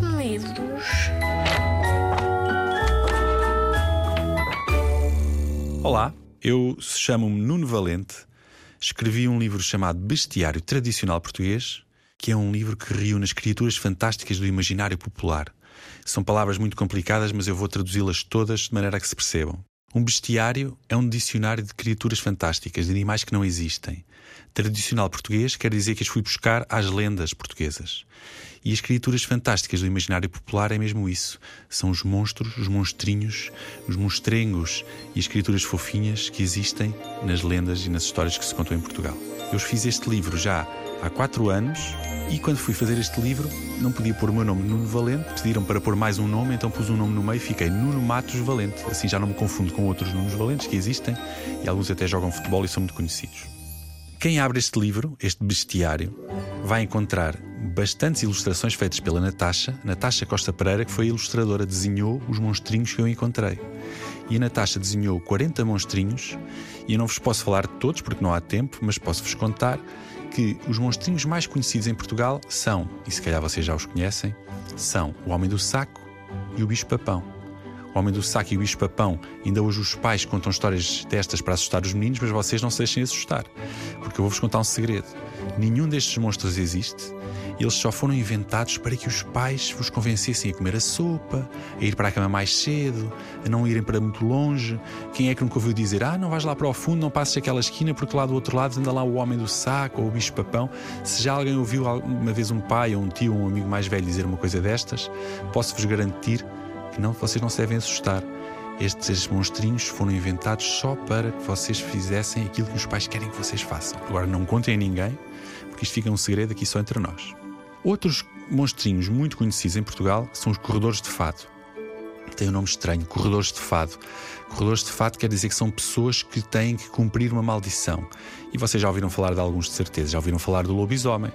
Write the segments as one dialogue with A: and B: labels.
A: medos.
B: Olá, eu chamo-me Nuno Valente. Escrevi um livro chamado Bestiário Tradicional Português, que é um livro que reúne as criaturas fantásticas do imaginário popular. São palavras muito complicadas, mas eu vou traduzi-las todas de maneira a que se percebam. Um bestiário é um dicionário de criaturas fantásticas, de animais que não existem. Tradicional português quer dizer que as fui buscar às lendas portuguesas. E as criaturas fantásticas do imaginário popular é mesmo isso. São os monstros, os monstrinhos, os monstrengos e as criaturas fofinhas que existem nas lendas e nas histórias que se contam em Portugal. Eu fiz este livro já há quatro anos e quando fui fazer este livro, não podia pôr o meu nome Nuno Valente, pediram para pôr mais um nome, então pus um nome no meio e fiquei Nuno Matos Valente. Assim já não me confundo com outros Nunos Valentes que existem e alguns até jogam futebol e são muito conhecidos. Quem abre este livro, este bestiário, vai encontrar bastantes ilustrações feitas pela Natasha, Natasha Costa Pereira, que foi a ilustradora, desenhou os monstrinhos que eu encontrei. E a Natasha desenhou 40 monstrinhos, e eu não vos posso falar de todos porque não há tempo, mas posso-vos contar que os monstrinhos mais conhecidos em Portugal são, e se calhar vocês já os conhecem, são o Homem do Saco e o Bicho Papão. O Homem do Saco e o Bicho Papão, ainda hoje os pais contam histórias destas para assustar os meninos, mas vocês não se deixem assustar, porque eu vou-vos contar um segredo. Nenhum destes monstros existe eles só foram inventados para que os pais vos convencessem a comer a sopa, a ir para a cama mais cedo, a não irem para muito longe. Quem é que nunca ouviu dizer: Ah, não vais lá para o fundo, não passes aquela esquina, porque lá do outro lado anda lá o homem do saco ou o bicho-papão? Se já alguém ouviu uma vez um pai ou um tio ou um amigo mais velho dizer uma coisa destas, posso-vos garantir não, vocês não se devem assustar. Estes monstrinhos foram inventados só para que vocês fizessem aquilo que os pais querem que vocês façam. Agora não contem a ninguém, porque isto fica um segredo aqui só entre nós. Outros monstrinhos muito conhecidos em Portugal são os corredores de fado. Tem um nome estranho, corredores de fado. Corredores de fado quer dizer que são pessoas que têm que cumprir uma maldição. E vocês já ouviram falar de alguns de certeza, já ouviram falar do lobisomem,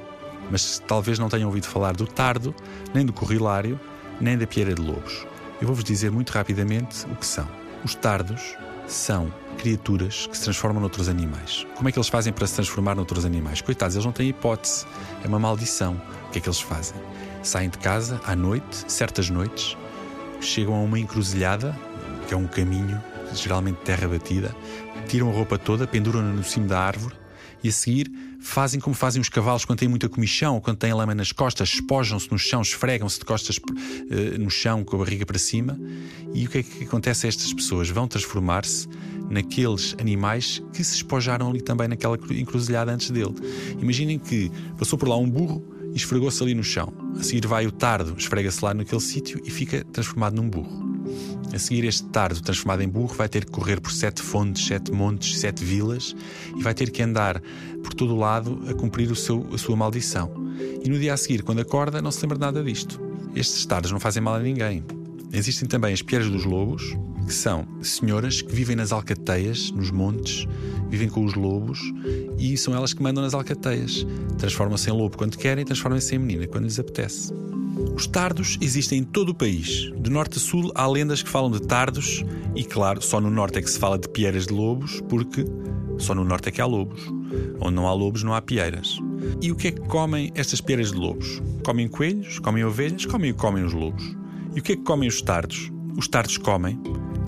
B: mas talvez não tenham ouvido falar do tardo, nem do corrilário, nem da pieira de lobos. Eu vou-vos dizer muito rapidamente o que são. Os tardos são criaturas que se transformam noutros animais. Como é que eles fazem para se transformar noutros animais? Coitados, eles não têm hipótese. É uma maldição. O que é que eles fazem? Saem de casa à noite, certas noites, chegam a uma encruzilhada, que é um caminho, geralmente terra batida, tiram a roupa toda, penduram-na no cimo da árvore e a seguir fazem como fazem os cavalos quando têm muita comichão quando têm lama nas costas, espojam-se no chão, esfregam-se de costas uh, no chão com a barriga para cima. E o que é que acontece a estas pessoas? Vão transformar-se naqueles animais que se espojaram ali também naquela encruzilhada antes dele. Imaginem que passou por lá um burro e esfregou-se ali no chão. A seguir vai o tardo, esfrega-se lá naquele sítio e fica transformado num burro. A seguir, este tardo transformado em burro vai ter que correr por sete fontes, sete montes, sete vilas e vai ter que andar por todo o lado a cumprir o seu, a sua maldição. E no dia a seguir, quando acorda, não se lembra nada disto. Estes tardos não fazem mal a ninguém. Existem também as Piedras dos Lobos, que são senhoras que vivem nas alcateias, nos montes, vivem com os lobos e são elas que mandam nas alcateias. Transformam-se em lobo quando querem transformam-se em menina quando lhes apetece. Os tardos existem em todo o país. De norte a sul há lendas que falam de tardos, e claro, só no norte é que se fala de pieiras de lobos, porque só no norte é que há lobos. Onde não há lobos, não há pieiras. E o que é que comem estas pieiras de lobos? Comem coelhos, comem ovelhas, comem o comem os lobos. E o que é que comem os tardos? Os tardos comem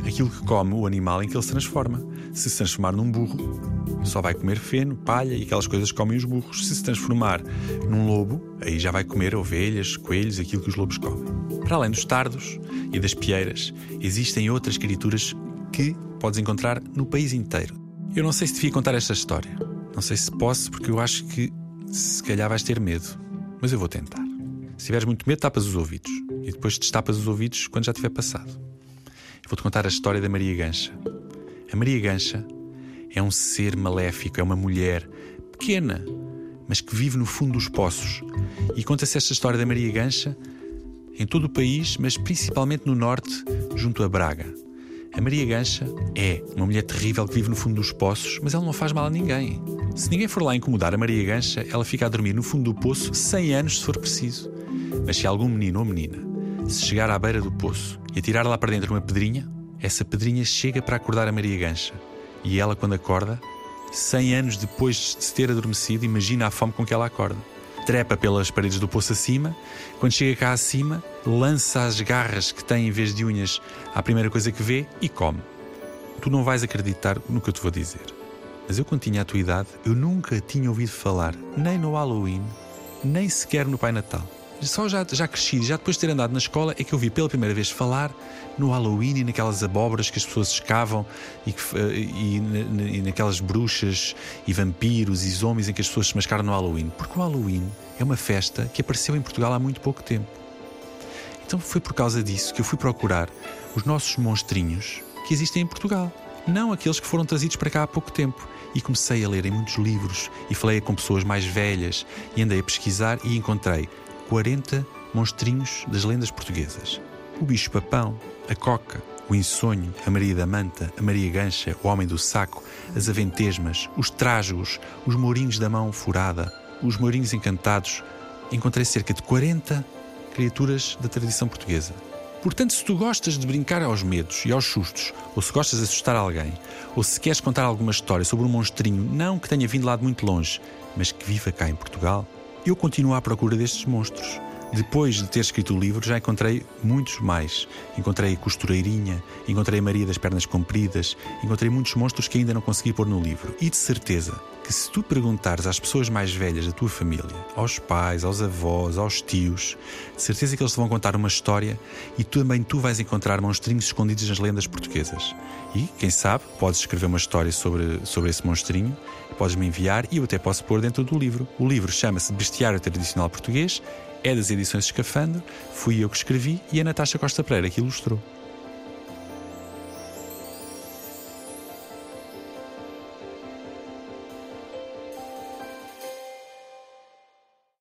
B: aquilo que come o animal em que ele se transforma. Se se transformar num burro, só vai comer feno, palha e aquelas coisas que comem os burros. Se se transformar num lobo, aí já vai comer ovelhas, coelhos, aquilo que os lobos comem. Para além dos tardos e das pieiras, existem outras criaturas que podes encontrar no país inteiro. Eu não sei se devia contar esta história. Não sei se posso, porque eu acho que se calhar vais ter medo. Mas eu vou tentar. Se tiveres muito medo, tapas os ouvidos. E depois destapas os ouvidos quando já tiver passado. Vou-te contar a história da Maria Gancha. A Maria Gancha é um ser maléfico, é uma mulher pequena, mas que vive no fundo dos poços. E conta-se esta história da Maria Gancha em todo o país, mas principalmente no norte, junto a Braga. A Maria Gancha é uma mulher terrível que vive no fundo dos poços, mas ela não faz mal a ninguém. Se ninguém for lá incomodar a Maria Gancha, ela fica a dormir no fundo do poço 100 anos se for preciso. Mas se algum menino ou menina se chegar à beira do poço e atirar lá para dentro uma pedrinha, essa pedrinha chega para acordar a Maria Gancha. E ela, quando acorda, 100 anos depois de se ter adormecido, imagina a fome com que ela acorda. trepa pelas paredes do poço acima. Quando chega cá acima, lança as garras que tem em vez de unhas à primeira coisa que vê e come. Tu não vais acreditar no que eu te vou dizer. Mas eu, quando tinha a tua idade, eu nunca tinha ouvido falar, nem no Halloween, nem sequer no Pai Natal. Só já, já cresci, já depois de ter andado na escola, é que eu vi pela primeira vez falar no Halloween e naquelas abóboras que as pessoas escavam e, eh, e, e naquelas bruxas e vampiros e zombies em que as pessoas se mascaram no Halloween. Porque o Halloween é uma festa que apareceu em Portugal há muito pouco tempo. Então foi por causa disso que eu fui procurar os nossos monstrinhos que existem em Portugal, não aqueles que foram trazidos para cá há pouco tempo. E comecei a ler em muitos livros e falei com pessoas mais velhas e andei a pesquisar e encontrei 40 monstrinhos das lendas portuguesas. O bicho-papão, a coca, o insonho, a Maria da Manta, a Maria Gancha, o Homem do Saco, as Aventesmas, os Trágos, os Mourinhos da Mão Furada, os Mourinhos Encantados. Encontrei cerca de 40 criaturas da tradição portuguesa. Portanto, se tu gostas de brincar aos medos e aos sustos, ou se gostas de assustar alguém, ou se queres contar alguma história sobre um monstrinho, não que tenha vindo lá de muito longe, mas que viva cá em Portugal, eu continuo à procura destes monstros. Depois de ter escrito o livro, já encontrei muitos mais. Encontrei a costureirinha, encontrei a Maria das Pernas Compridas, encontrei muitos monstros que ainda não consegui pôr no livro. E de certeza que se tu perguntares às pessoas mais velhas da tua família, aos pais, aos avós, aos tios, de certeza que eles te vão contar uma história e também tu vais encontrar monstrinhos escondidos nas lendas portuguesas. E, quem sabe, podes escrever uma história sobre, sobre esse monstrinho, podes me enviar e eu até posso pôr dentro do livro. O livro chama-se Bestiário Tradicional Português, é das edições Escafandro, fui eu que escrevi e a Natasha Costa Pereira que ilustrou.